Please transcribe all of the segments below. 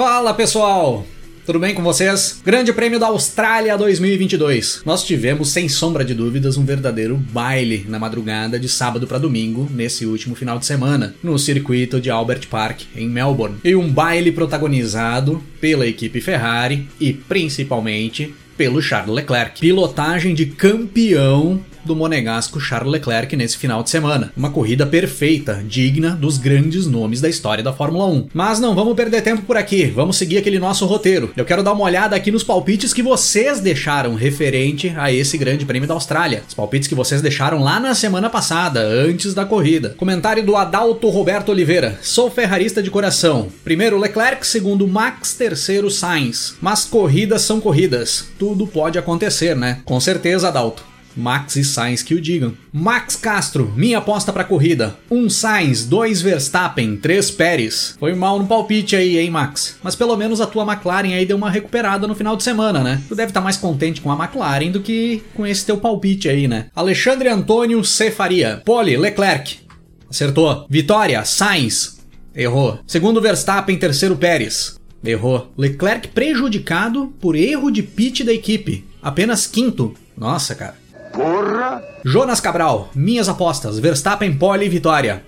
Fala pessoal, tudo bem com vocês? Grande Prêmio da Austrália 2022. Nós tivemos, sem sombra de dúvidas, um verdadeiro baile na madrugada de sábado para domingo, nesse último final de semana, no circuito de Albert Park, em Melbourne. E um baile protagonizado pela equipe Ferrari e principalmente pelo Charles Leclerc. Pilotagem de campeão do monegasco Charles Leclerc nesse final de semana. Uma corrida perfeita, digna dos grandes nomes da história da Fórmula 1. Mas não vamos perder tempo por aqui, vamos seguir aquele nosso roteiro. Eu quero dar uma olhada aqui nos palpites que vocês deixaram referente a esse Grande Prêmio da Austrália. Os palpites que vocês deixaram lá na semana passada, antes da corrida. Comentário do Adalto Roberto Oliveira. Sou ferrarista de coração. Primeiro Leclerc, segundo Max, terceiro Sainz. Mas corridas são corridas. Tudo pode acontecer, né? Com certeza, Adalto. Max e Sainz que o digam. Max Castro, minha aposta pra corrida. Um Sainz, dois Verstappen, três Pérez. Foi mal no palpite aí, hein, Max? Mas pelo menos a tua McLaren aí deu uma recuperada no final de semana, né? Tu deve estar tá mais contente com a McLaren do que com esse teu palpite aí, né? Alexandre Antônio Cefaria. Pole, Leclerc. Acertou. Vitória, Sainz. Errou. Segundo Verstappen, terceiro Pérez. Errou. Leclerc prejudicado por erro de pit da equipe. Apenas quinto. Nossa, cara. Porra! Jonas Cabral, minhas apostas: Verstappen, pole e vitória.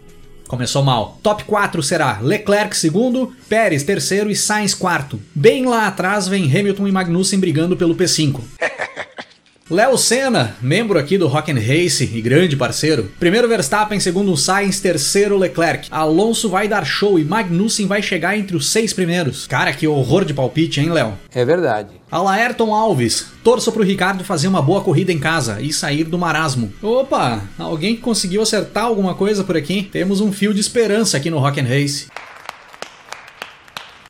Começou mal. Top 4 será Leclerc segundo, Pérez terceiro e Sainz quarto. Bem lá atrás vem Hamilton e Magnussen brigando pelo P5. Léo Senna, membro aqui do Rock and Race e grande parceiro. Primeiro Verstappen, segundo Sainz, terceiro Leclerc. Alonso vai dar show e Magnussen vai chegar entre os seis primeiros. Cara, que horror de palpite, hein, Léo? É verdade. Alaerton Alves, torço pro Ricardo fazer uma boa corrida em casa e sair do marasmo. Opa, alguém conseguiu acertar alguma coisa por aqui? Temos um fio de esperança aqui no Rock and Race.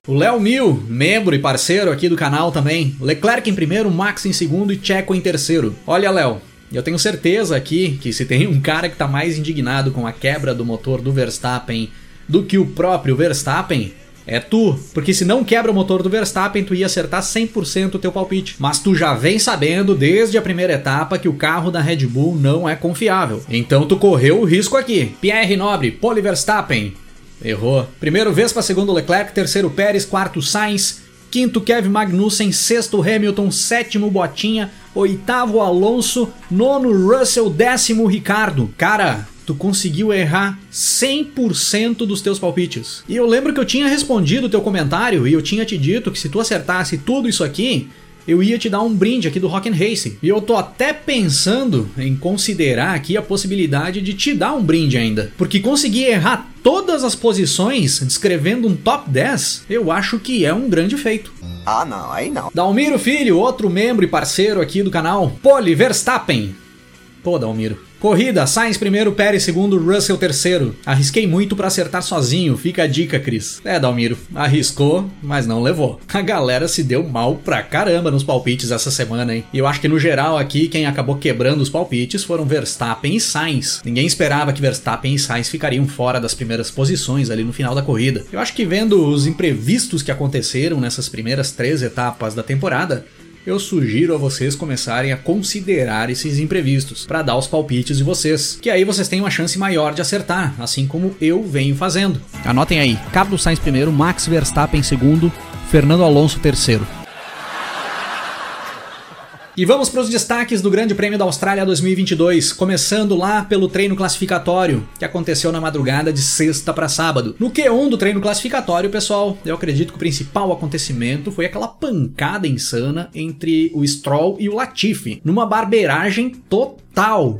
O Léo Mil, membro e parceiro aqui do canal também. Leclerc em primeiro, Max em segundo e Checo em terceiro. Olha, Léo, eu tenho certeza aqui que se tem um cara que tá mais indignado com a quebra do motor do Verstappen do que o próprio Verstappen, é tu, porque se não quebra o motor do Verstappen, tu ia acertar 100% o teu palpite. Mas tu já vem sabendo desde a primeira etapa que o carro da Red Bull não é confiável. Então tu correu o risco aqui. Pierre Nobre, Pole Verstappen, Errou. Primeiro Vespa, segundo Leclerc, terceiro Pérez, quarto Sainz, quinto Kevin Magnussen, sexto Hamilton, sétimo Botinha, oitavo Alonso, nono Russell, décimo Ricardo. Cara, tu conseguiu errar 100% dos teus palpites. E eu lembro que eu tinha respondido o teu comentário e eu tinha te dito que se tu acertasse tudo isso aqui, eu ia te dar um brinde aqui do Rock and Racing. E eu tô até pensando em considerar aqui a possibilidade de te dar um brinde ainda. Porque conseguir errar todas as posições descrevendo um top 10, eu acho que é um grande feito. Ah, não, aí não. Dalmiro Filho, outro membro e parceiro aqui do canal. Pole Verstappen. Pô, Dalmiro. Corrida, Sainz primeiro, Pérez segundo, Russell terceiro. Arrisquei muito para acertar sozinho, fica a dica, Cris. É, Dalmiro, arriscou, mas não levou. A galera se deu mal pra caramba nos palpites essa semana, hein? E eu acho que no geral aqui, quem acabou quebrando os palpites foram Verstappen e Sainz. Ninguém esperava que Verstappen e Sainz ficariam fora das primeiras posições ali no final da corrida. Eu acho que vendo os imprevistos que aconteceram nessas primeiras três etapas da temporada, eu sugiro a vocês começarem a considerar esses imprevistos para dar os palpites de vocês, que aí vocês têm uma chance maior de acertar, assim como eu venho fazendo. Anotem aí: Carlos Sainz primeiro, Max Verstappen segundo, Fernando Alonso terceiro. E vamos para os destaques do Grande Prêmio da Austrália 2022, começando lá pelo treino classificatório, que aconteceu na madrugada de sexta para sábado. No Q1 do treino classificatório, pessoal, eu acredito que o principal acontecimento foi aquela pancada insana entre o Stroll e o Latifi, numa barbeiragem total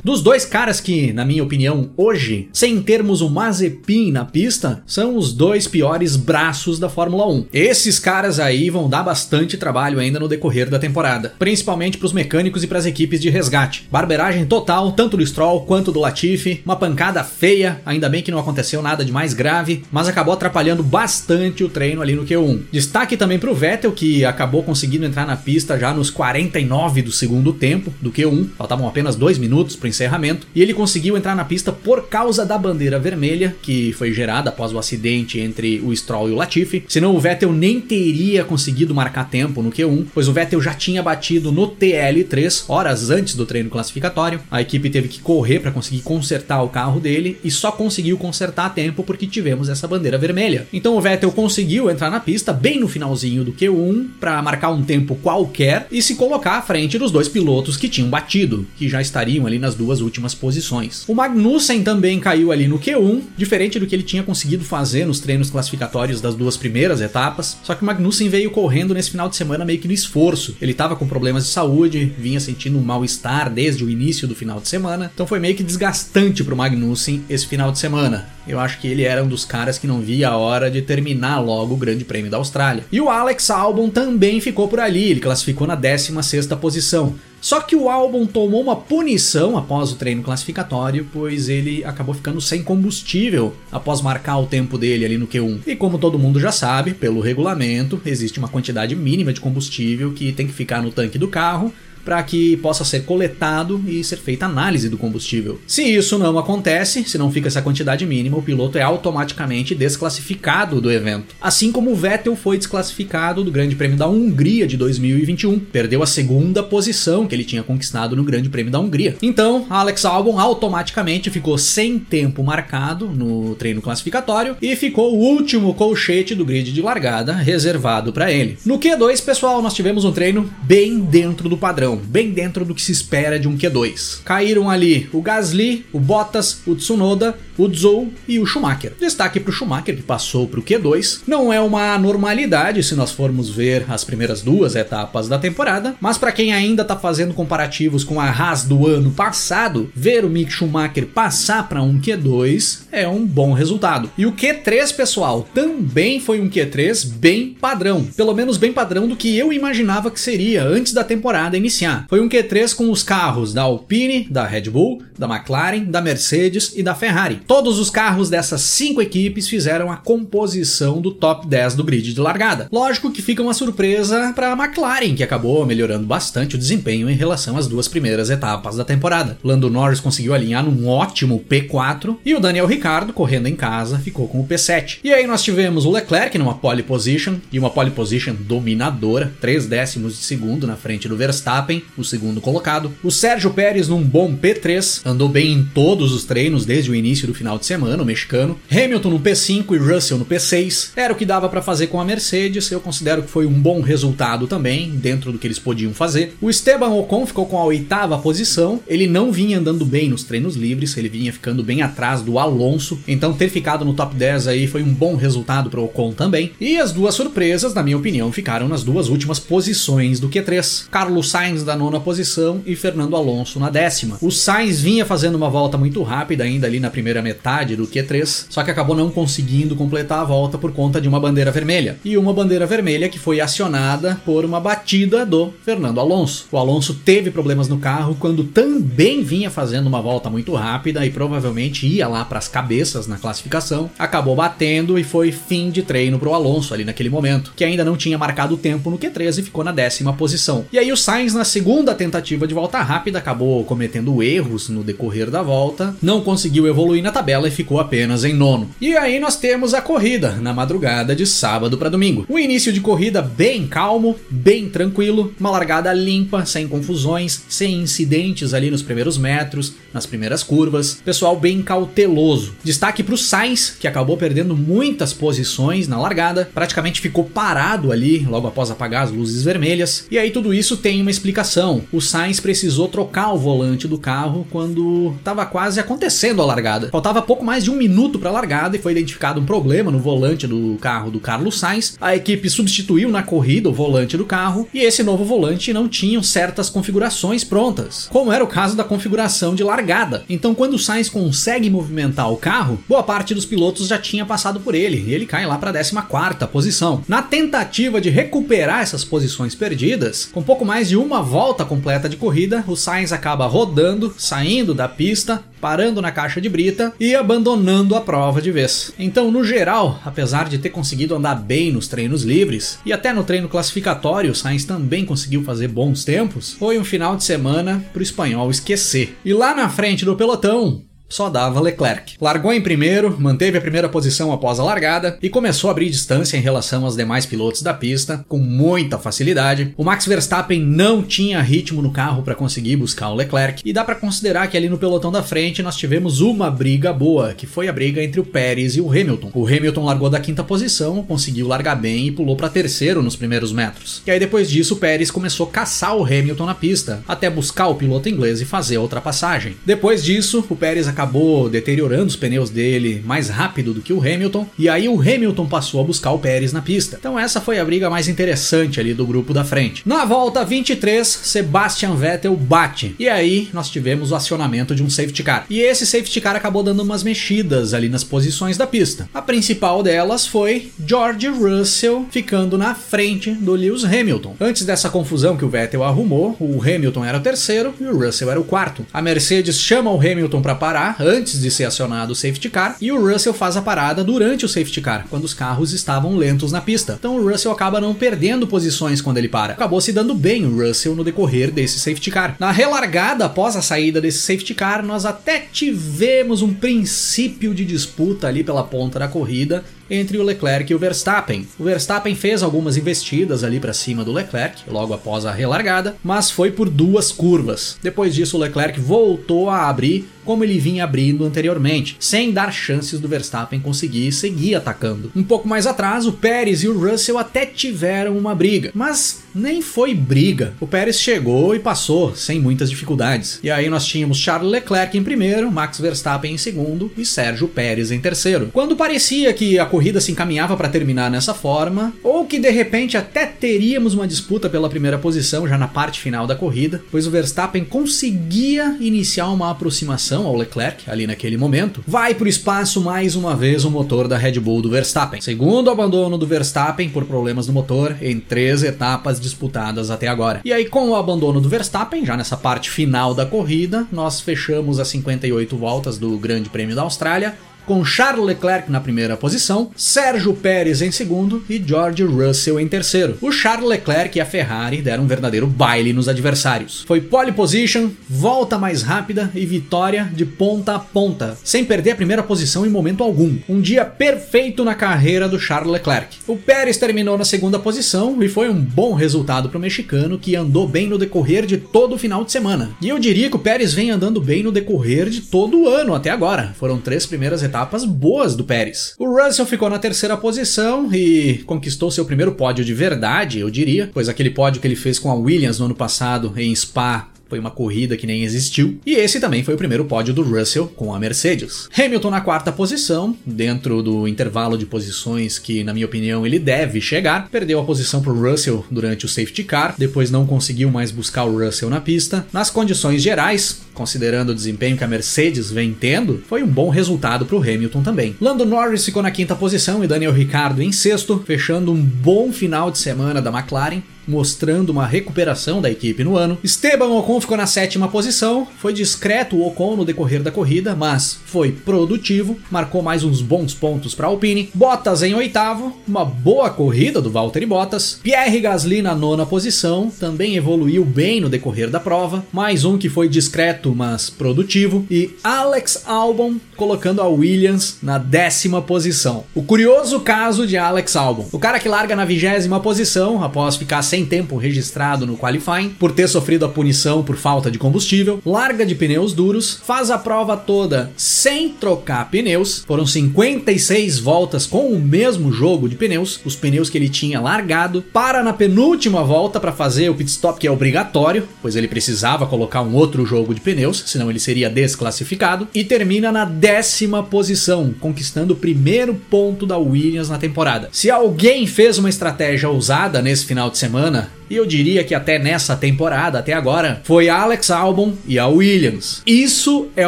dos dois caras que, na minha opinião, hoje, sem termos o Mazepin na pista, são os dois piores braços da Fórmula 1. Esses caras aí vão dar bastante trabalho ainda no decorrer da temporada, principalmente para os mecânicos e para as equipes de resgate. Barberagem total, tanto do Stroll quanto do Latifi, uma pancada feia, ainda bem que não aconteceu nada de mais grave, mas acabou atrapalhando bastante o treino ali no Q1. Destaque também para o Vettel, que acabou conseguindo entrar na pista já nos 49 do segundo tempo do Q1, faltavam apenas dois minutos para o encerramento, e ele conseguiu entrar na pista por causa da bandeira vermelha, que foi gerada após o acidente entre o Stroll e o Latifi, senão o Vettel nem teria conseguido marcar tempo no Q1, pois o Vettel já tinha batido no TL3 horas antes do treino classificatório, a equipe teve que correr para conseguir consertar o carro dele e só conseguiu consertar a tempo porque tivemos essa bandeira vermelha. Então o Vettel conseguiu entrar na pista bem no finalzinho do Q1 para marcar um tempo qualquer e se colocar à frente dos dois pilotos que tinham batido, que já estariam ali nas duas últimas posições. O Magnussen também caiu ali no Q1, diferente do que ele tinha conseguido fazer nos treinos classificatórios das duas primeiras etapas, só que o Magnussen veio correndo nesse final de semana meio que no esforço. Ele estava com problemas de saúde, vinha sentindo um mal-estar desde o início do final de semana, então foi meio que desgastante para o Magnussen esse final de semana. Eu acho que ele era um dos caras que não via a hora de terminar logo o Grande Prêmio da Austrália. E o Alex Albon também ficou por ali, ele classificou na 16ª posição. Só que o álbum tomou uma punição após o treino classificatório, pois ele acabou ficando sem combustível após marcar o tempo dele ali no Q1. E como todo mundo já sabe, pelo regulamento, existe uma quantidade mínima de combustível que tem que ficar no tanque do carro para que possa ser coletado e ser feita análise do combustível. Se isso não acontece, se não fica essa quantidade mínima, o piloto é automaticamente desclassificado do evento. Assim como o Vettel foi desclassificado do Grande Prêmio da Hungria de 2021, perdeu a segunda posição que ele tinha conquistado no Grande Prêmio da Hungria. Então, Alex Albon automaticamente ficou sem tempo marcado no treino classificatório e ficou o último colchete do grid de largada reservado para ele. No Q2, pessoal, nós tivemos um treino bem dentro do padrão bem dentro do que se espera de um Q2. Caíram ali o Gasly, o Bottas, o Tsunoda, o Zhou e o Schumacher. Destaque para o Schumacher que passou para o Q2. Não é uma normalidade se nós formos ver as primeiras duas etapas da temporada, mas para quem ainda está fazendo comparativos com a Haas do ano passado, ver o Mick Schumacher passar para um Q2 é um bom resultado. E o Q3, pessoal, também foi um Q3 bem padrão, pelo menos bem padrão do que eu imaginava que seria antes da temporada iniciar. Foi um Q3 com os carros da Alpine, da Red Bull, da McLaren, da Mercedes e da Ferrari. Todos os carros dessas cinco equipes fizeram a composição do top 10 do grid de largada. Lógico que fica uma surpresa para a McLaren, que acabou melhorando bastante o desempenho em relação às duas primeiras etapas da temporada. Lando Norris conseguiu alinhar num ótimo P4 e o Daniel Ricciardo, correndo em casa, ficou com o P7. E aí nós tivemos o Leclerc numa pole position e uma pole position dominadora, 3 décimos de segundo na frente do Verstappen, o segundo colocado. O Sérgio Pérez num bom P3, andou bem em todos os treinos desde o início do do final de semana, o mexicano. Hamilton no P5 e Russell no P6. Era o que dava para fazer com a Mercedes. Eu considero que foi um bom resultado também, dentro do que eles podiam fazer. O Esteban Ocon ficou com a oitava posição. Ele não vinha andando bem nos treinos livres, ele vinha ficando bem atrás do Alonso. Então ter ficado no top 10 aí foi um bom resultado para o Ocon também. E as duas surpresas, na minha opinião, ficaram nas duas últimas posições do Q3. Carlos Sainz da nona posição e Fernando Alonso na décima. O Sainz vinha fazendo uma volta muito rápida ainda ali na primeira metade do Q3, só que acabou não conseguindo completar a volta por conta de uma bandeira vermelha. E uma bandeira vermelha que foi acionada por uma batida do Fernando Alonso. O Alonso teve problemas no carro quando também vinha fazendo uma volta muito rápida e provavelmente ia lá para as cabeças na classificação. Acabou batendo e foi fim de treino para o Alonso ali naquele momento, que ainda não tinha marcado o tempo no Q3 e ficou na décima posição. E aí o Sainz na segunda tentativa de volta rápida acabou cometendo erros no decorrer da volta, não conseguiu evoluir na tabela e ficou apenas em nono. E aí nós temos a corrida na madrugada de sábado para domingo. Um início de corrida bem calmo, bem tranquilo, uma largada limpa, sem confusões, sem incidentes ali nos primeiros metros, nas primeiras curvas. Pessoal bem cauteloso. Destaque para o Sainz, que acabou perdendo muitas posições na largada, praticamente ficou parado ali logo após apagar as luzes vermelhas. E aí tudo isso tem uma explicação classificação. O Sainz precisou trocar o volante do carro quando estava quase acontecendo a largada. Faltava pouco mais de um minuto para a largada e foi identificado um problema no volante do carro do Carlos Sainz. A equipe substituiu na corrida o volante do carro e esse novo volante não tinha certas configurações prontas, como era o caso da configuração de largada. Então, quando o Sainz consegue movimentar o carro, boa parte dos pilotos já tinha passado por ele e ele cai lá para a 14 posição. Na tentativa de recuperar essas posições perdidas, com pouco mais de uma volta completa de corrida, o Sainz acaba rodando, saindo da pista, parando na caixa de brita e abandonando a prova de vez. Então, no geral, apesar de ter conseguido andar bem nos treinos livres e até no treino classificatório, o Sainz também conseguiu fazer bons tempos, foi um final de semana para o espanhol esquecer. E lá na frente do pelotão, só dava Leclerc. Largou em primeiro, manteve a primeira posição após a largada e começou a abrir distância em relação aos demais pilotos da pista com muita facilidade. O Max Verstappen não tinha ritmo no carro para conseguir buscar o Leclerc e dá para considerar que ali no pelotão da frente nós tivemos uma briga boa, que foi a briga entre o Pérez e o Hamilton. O Hamilton largou da quinta posição, conseguiu largar bem e pulou para terceiro nos primeiros metros. E aí depois disso o Pérez começou a caçar o Hamilton na pista, até buscar o piloto inglês e fazer a ultrapassagem. Depois disso, o Pérez acabou acabou deteriorando os pneus dele mais rápido do que o Hamilton, e aí o Hamilton passou a buscar o Pérez na pista. Então essa foi a briga mais interessante ali do grupo da frente. Na volta 23, Sebastian Vettel bate, e aí nós tivemos o acionamento de um safety car. E esse safety car acabou dando umas mexidas ali nas posições da pista. A principal delas foi George Russell ficando na frente do Lewis Hamilton. Antes dessa confusão que o Vettel arrumou, o Hamilton era o terceiro e o Russell era o quarto. A Mercedes chama o Hamilton para antes de ser acionado o safety car e o Russell faz a parada durante o safety car, quando os carros estavam lentos na pista. Então o Russell acaba não perdendo posições quando ele para. Acabou se dando bem o Russell no decorrer desse safety car. Na relargada após a saída desse safety car, nós até tivemos um princípio de disputa ali pela ponta da corrida entre o Leclerc e o Verstappen. O Verstappen fez algumas investidas ali para cima do Leclerc, logo após a relargada, mas foi por duas curvas. Depois disso, o Leclerc voltou a abrir como ele vinha abrindo anteriormente, sem dar chances do Verstappen conseguir seguir atacando. Um pouco mais atrás, o Pérez e o Russell até tiveram uma briga, mas nem foi briga. O Pérez chegou e passou sem muitas dificuldades. E aí nós tínhamos Charles Leclerc em primeiro, Max Verstappen em segundo e Sérgio Pérez em terceiro. Quando parecia que a corrida se encaminhava para terminar nessa forma, ou que de repente até teríamos uma disputa pela primeira posição já na parte final da corrida, pois o Verstappen conseguia iniciar uma aproximação ao Leclerc ali naquele momento, vai para o espaço mais uma vez o motor da Red Bull do Verstappen. Segundo abandono do Verstappen por problemas no motor em três etapas disputadas até agora. E aí, com o abandono do Verstappen, já nessa parte final da corrida, nós fechamos as 58 voltas do Grande Prêmio da Austrália com Charles Leclerc na primeira posição, Sérgio Pérez em segundo e George Russell em terceiro. O Charles Leclerc e a Ferrari deram um verdadeiro baile nos adversários. Foi pole position, volta mais rápida e vitória de ponta a ponta, sem perder a primeira posição em momento algum. Um dia perfeito na carreira do Charles Leclerc. O Pérez terminou na segunda posição e foi um bom resultado para o mexicano que andou bem no decorrer de todo o final de semana. E eu diria que o Pérez vem andando bem no decorrer de todo o ano até agora. Foram três primeiras etapas boas do Pérez. O Russell ficou na terceira posição e conquistou seu primeiro pódio de verdade, eu diria, pois aquele pódio que ele fez com a Williams no ano passado em Spa foi uma corrida que nem existiu. E esse também foi o primeiro pódio do Russell com a Mercedes. Hamilton na quarta posição, dentro do intervalo de posições que, na minha opinião, ele deve chegar. Perdeu a posição para Russell durante o safety car, depois não conseguiu mais buscar o Russell na pista. Nas condições gerais, considerando o desempenho que a Mercedes vem tendo, foi um bom resultado para o Hamilton também. Lando Norris ficou na quinta posição e Daniel Ricciardo em sexto, fechando um bom final de semana da McLaren mostrando uma recuperação da equipe no ano. Esteban Ocon ficou na sétima posição, foi discreto o Ocon no decorrer da corrida, mas foi produtivo, marcou mais uns bons pontos para Alpine. Bottas em oitavo, uma boa corrida do Valtteri Bottas. Pierre Gasly na nona posição, também evoluiu bem no decorrer da prova, mais um que foi discreto mas produtivo, e Alex Albon colocando a Williams na décima posição. O curioso caso de Alex Albon, o cara que larga na vigésima posição após ficar sem tempo registrado no qualifying por ter sofrido a punição por falta de combustível, larga de pneus duros, faz a prova toda sem trocar pneus, foram 56 voltas com o mesmo jogo de pneus, os pneus que ele tinha largado, para na penúltima volta para fazer o pit stop que é obrigatório, pois ele precisava colocar um outro jogo de pneus, senão ele seria desclassificado, e termina na décima posição, conquistando o primeiro ponto da Williams na temporada. Se alguém fez uma estratégia ousada nesse final de semana, semana e eu diria que até nessa temporada, até agora, foi Alex Albon e a Williams. Isso é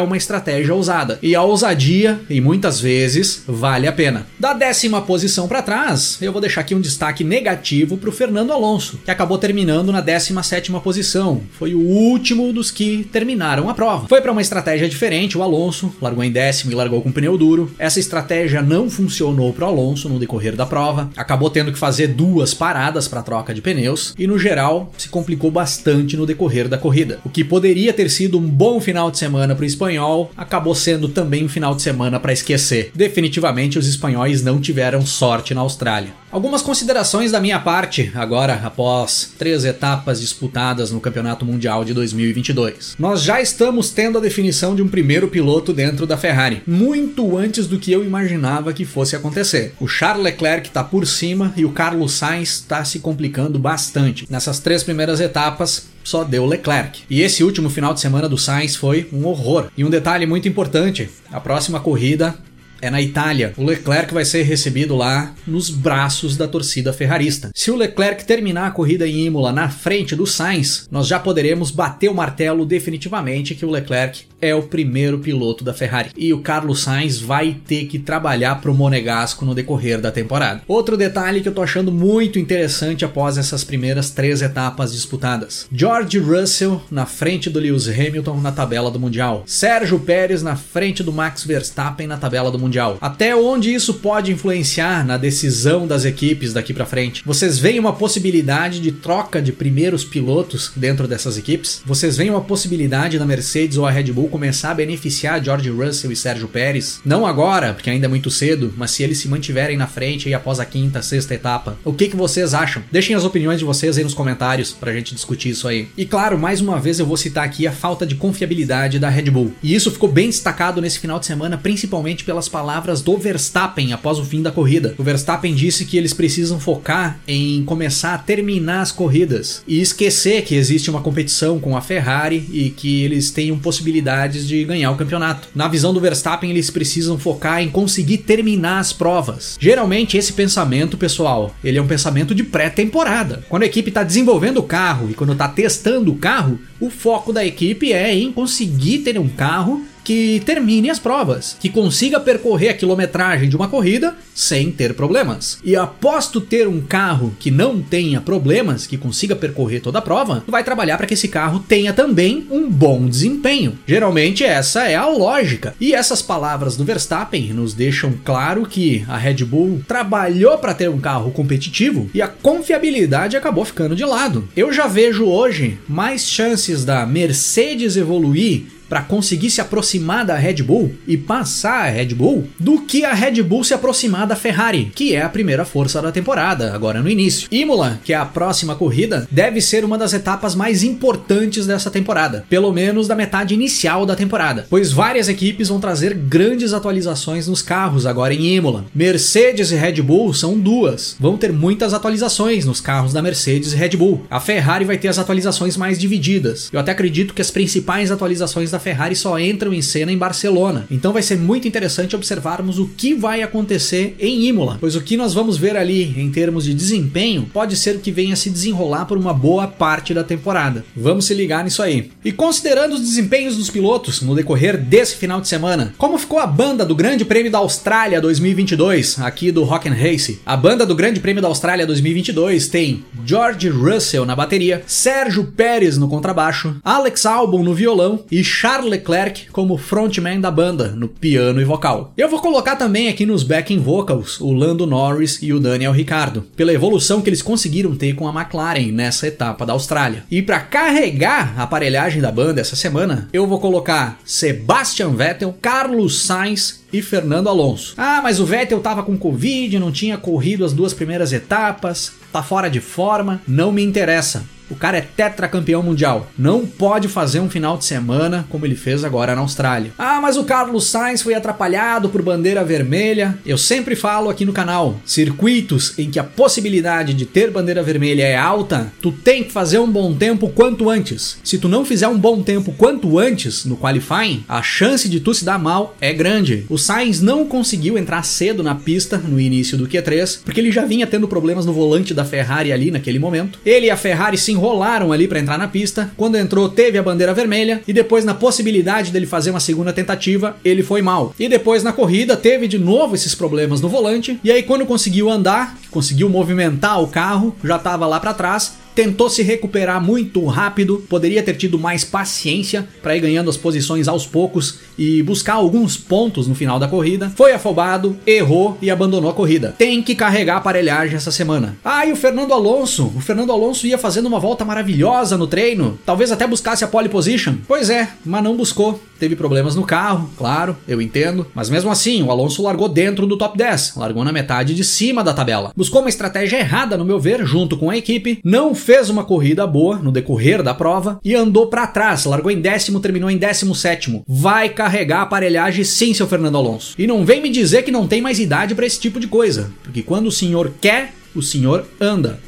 uma estratégia ousada. E a ousadia, e muitas vezes, vale a pena. Da décima posição para trás, eu vou deixar aqui um destaque negativo para o Fernando Alonso, que acabou terminando na 17 posição. Foi o último dos que terminaram a prova. Foi para uma estratégia diferente, o Alonso largou em décimo e largou com pneu duro. Essa estratégia não funcionou para o Alonso no decorrer da prova. Acabou tendo que fazer duas paradas para troca de pneus e no geral se complicou bastante no decorrer da corrida. O que poderia ter sido um bom final de semana para o espanhol acabou sendo também um final de semana para esquecer. Definitivamente os espanhóis não tiveram sorte na Austrália. Algumas considerações da minha parte agora, após três etapas disputadas no Campeonato Mundial de 2022. Nós já estamos tendo a definição de um primeiro piloto dentro da Ferrari, muito antes do que eu imaginava que fosse acontecer. O Charles Leclerc está por cima e o Carlos Sainz está se complicando bastante. Nessas três primeiras etapas, só deu Leclerc. E esse último final de semana do Sainz foi um horror. E um detalhe muito importante: a próxima corrida é na Itália. O Leclerc vai ser recebido lá nos braços da torcida ferrarista. Se o Leclerc terminar a corrida em Imola na frente do Sainz, nós já poderemos bater o martelo definitivamente que o Leclerc é o primeiro piloto da Ferrari. E o Carlos Sainz vai ter que trabalhar pro Monegasco no decorrer da temporada. Outro detalhe que eu tô achando muito interessante após essas primeiras três etapas disputadas: George Russell na frente do Lewis Hamilton na tabela do Mundial, Sérgio Pérez na frente do Max Verstappen na tabela do Mundial. Até onde isso pode influenciar na decisão das equipes daqui para frente? Vocês veem uma possibilidade de troca de primeiros pilotos dentro dessas equipes? Vocês veem uma possibilidade da Mercedes ou a Red Bull começar a beneficiar George Russell e Sérgio Pérez, não agora, porque ainda é muito cedo, mas se eles se mantiverem na frente aí após a quinta, sexta etapa, o que, que vocês acham? Deixem as opiniões de vocês aí nos comentários pra gente discutir isso aí. E claro, mais uma vez eu vou citar aqui a falta de confiabilidade da Red Bull. E isso ficou bem destacado nesse final de semana, principalmente pelas palavras do Verstappen após o fim da corrida. O Verstappen disse que eles precisam focar em começar a terminar as corridas e esquecer que existe uma competição com a Ferrari e que eles tenham possibilidade possibilidades de ganhar o campeonato. Na visão do Verstappen, eles precisam focar em conseguir terminar as provas. Geralmente, esse pensamento, pessoal, ele é um pensamento de pré-temporada. Quando a equipe está desenvolvendo o carro e quando está testando o carro, o foco da equipe é em conseguir ter um carro que termine as provas, que consiga percorrer a quilometragem de uma corrida sem ter problemas. E aposto ter um carro que não tenha problemas, que consiga percorrer toda a prova, vai trabalhar para que esse carro tenha também um bom desempenho. Geralmente essa é a lógica. E essas palavras do Verstappen nos deixam claro que a Red Bull trabalhou para ter um carro competitivo e a confiabilidade acabou ficando de lado. Eu já vejo hoje mais chances da Mercedes evoluir para conseguir se aproximar da Red Bull e passar a Red Bull do que a Red Bull se aproximar da Ferrari, que é a primeira força da temporada, agora no início. Imola, que é a próxima corrida, deve ser uma das etapas mais importantes dessa temporada, pelo menos da metade inicial da temporada, pois várias equipes vão trazer grandes atualizações nos carros agora em Imola. Mercedes e Red Bull são duas, vão ter muitas atualizações nos carros da Mercedes e Red Bull. A Ferrari vai ter as atualizações mais divididas. Eu até acredito que as principais atualizações da Ferrari só entram em cena em Barcelona. Então vai ser muito interessante observarmos o que vai acontecer em Imola, pois o que nós vamos ver ali em termos de desempenho pode ser que venha se desenrolar por uma boa parte da temporada. Vamos se ligar nisso aí. E considerando os desempenhos dos pilotos no decorrer desse final de semana, como ficou a banda do Grande Prêmio da Austrália 2022 aqui do Rock and Race? A banda do Grande Prêmio da Austrália 2022 tem George Russell na bateria, Sérgio Pérez no contrabaixo, Alex Albon no violão e Charles Leclerc como frontman da banda, no piano e vocal. Eu vou colocar também aqui nos backing vocals o Lando Norris e o Daniel Ricciardo, pela evolução que eles conseguiram ter com a McLaren nessa etapa da Austrália. E para carregar a aparelhagem da banda essa semana, eu vou colocar Sebastian Vettel, Carlos Sainz e Fernando Alonso. Ah, mas o Vettel tava com Covid, não tinha corrido as duas primeiras etapas, tá fora de forma, não me interessa. O cara é tetracampeão mundial. Não pode fazer um final de semana como ele fez agora na Austrália. Ah, mas o Carlos Sainz foi atrapalhado por bandeira vermelha. Eu sempre falo aqui no canal: circuitos em que a possibilidade de ter bandeira vermelha é alta, tu tem que fazer um bom tempo quanto antes. Se tu não fizer um bom tempo quanto antes no qualifying, a chance de tu se dar mal é grande. O Sainz não conseguiu entrar cedo na pista no início do Q3, porque ele já vinha tendo problemas no volante da Ferrari ali naquele momento. Ele e a Ferrari se enrolaram ali para entrar na pista. Quando entrou, teve a bandeira vermelha e depois na possibilidade dele fazer uma segunda tentativa, ele foi mal. E depois na corrida teve de novo esses problemas no volante. E aí quando conseguiu andar, conseguiu movimentar o carro, já estava lá para trás, tentou se recuperar muito rápido, poderia ter tido mais paciência para ir ganhando as posições aos poucos e buscar alguns pontos no final da corrida. Foi afobado, errou e abandonou a corrida. Tem que carregar a aparelhagem essa semana. Ah, e o Fernando Alonso? O Fernando Alonso ia fazendo uma volta maravilhosa no treino, talvez até buscasse a pole position. Pois é, mas não buscou. Teve problemas no carro, claro, eu entendo, mas mesmo assim, o Alonso largou dentro do top 10, largou na metade de cima da tabela. Buscou uma estratégia errada, no meu ver, junto com a equipe, não fez uma corrida boa no decorrer da prova e andou para trás, largou em décimo, terminou em décimo sétimo. Vai carregar a aparelhagem sim, seu Fernando Alonso. E não vem me dizer que não tem mais idade para esse tipo de coisa, porque quando o senhor quer, o senhor anda.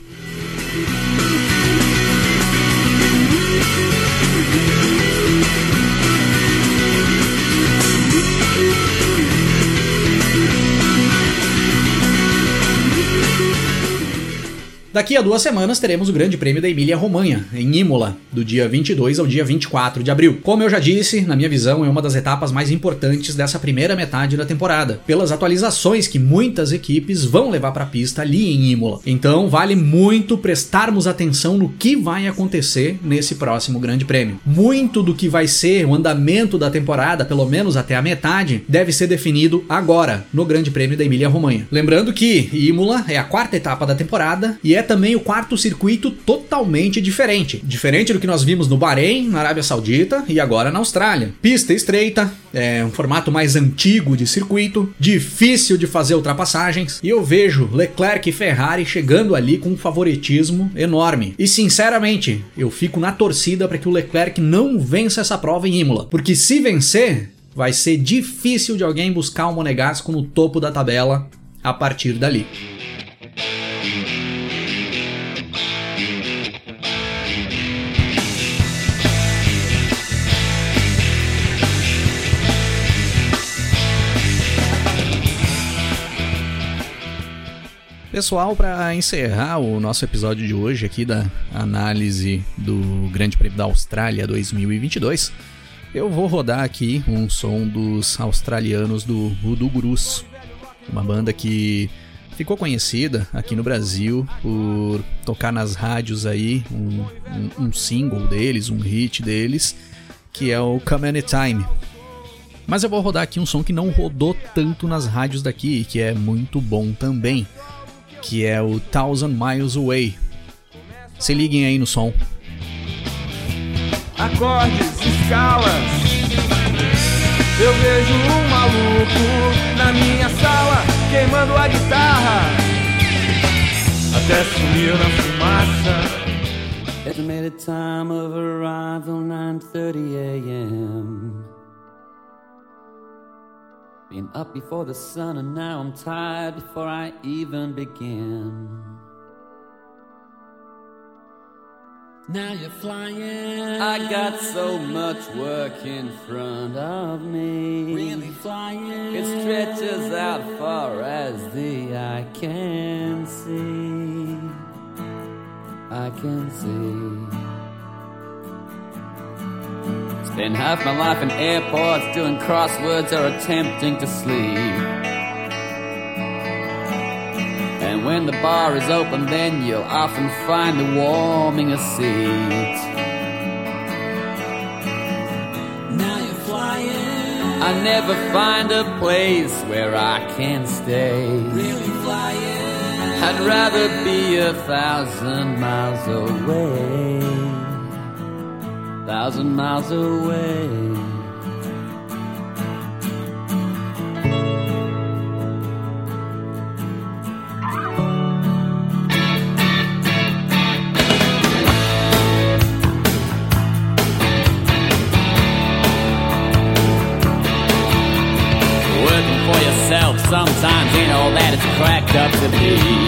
Daqui a duas semanas teremos o Grande Prêmio da Emília-Romanha, em Imola, do dia 22 ao dia 24 de abril. Como eu já disse, na minha visão, é uma das etapas mais importantes dessa primeira metade da temporada, pelas atualizações que muitas equipes vão levar para a pista ali em Imola. Então, vale muito prestarmos atenção no que vai acontecer nesse próximo Grande Prêmio. Muito do que vai ser o andamento da temporada, pelo menos até a metade, deve ser definido agora, no Grande Prêmio da Emília-Romanha. Lembrando que Imola é a quarta etapa da temporada e é também o quarto circuito totalmente diferente. Diferente do que nós vimos no Bahrein, na Arábia Saudita e agora na Austrália. Pista estreita, é um formato mais antigo de circuito, difícil de fazer ultrapassagens, e eu vejo Leclerc e Ferrari chegando ali com um favoritismo enorme. E sinceramente, eu fico na torcida para que o Leclerc não vença essa prova em Imola, porque se vencer, vai ser difícil de alguém buscar o Monegasco no topo da tabela a partir dali. Pessoal, para encerrar o nosso episódio de hoje aqui da análise do Grande Prêmio da Austrália 2022, eu vou rodar aqui um som dos australianos do Voodoo Grus, uma banda que ficou conhecida aqui no Brasil por tocar nas rádios aí um, um, um single deles, um hit deles, que é o Come Anytime. Mas eu vou rodar aqui um som que não rodou tanto nas rádios daqui que é muito bom também que é o Thousand Miles Away. Se liguem aí no som. Acordes, escalas. Eu vejo um maluco na minha sala queimando a guitarra até sumir na fumaça. Estimated time of arrival 9:30 a.m. Been up before the sun, and now I'm tired before I even begin. Now you're flying. I got so much work in front of me. Really flying. It stretches out far as the eye can see. I can see. Spend half my life in airports doing crosswords or attempting to sleep. And when the bar is open, then you'll often find me warming a seat. Now you're flying. I never find a place where I can stay. Really flying. I'd rather be a thousand miles away. Thousand miles away. Working for yourself sometimes ain't all that it's cracked up to be.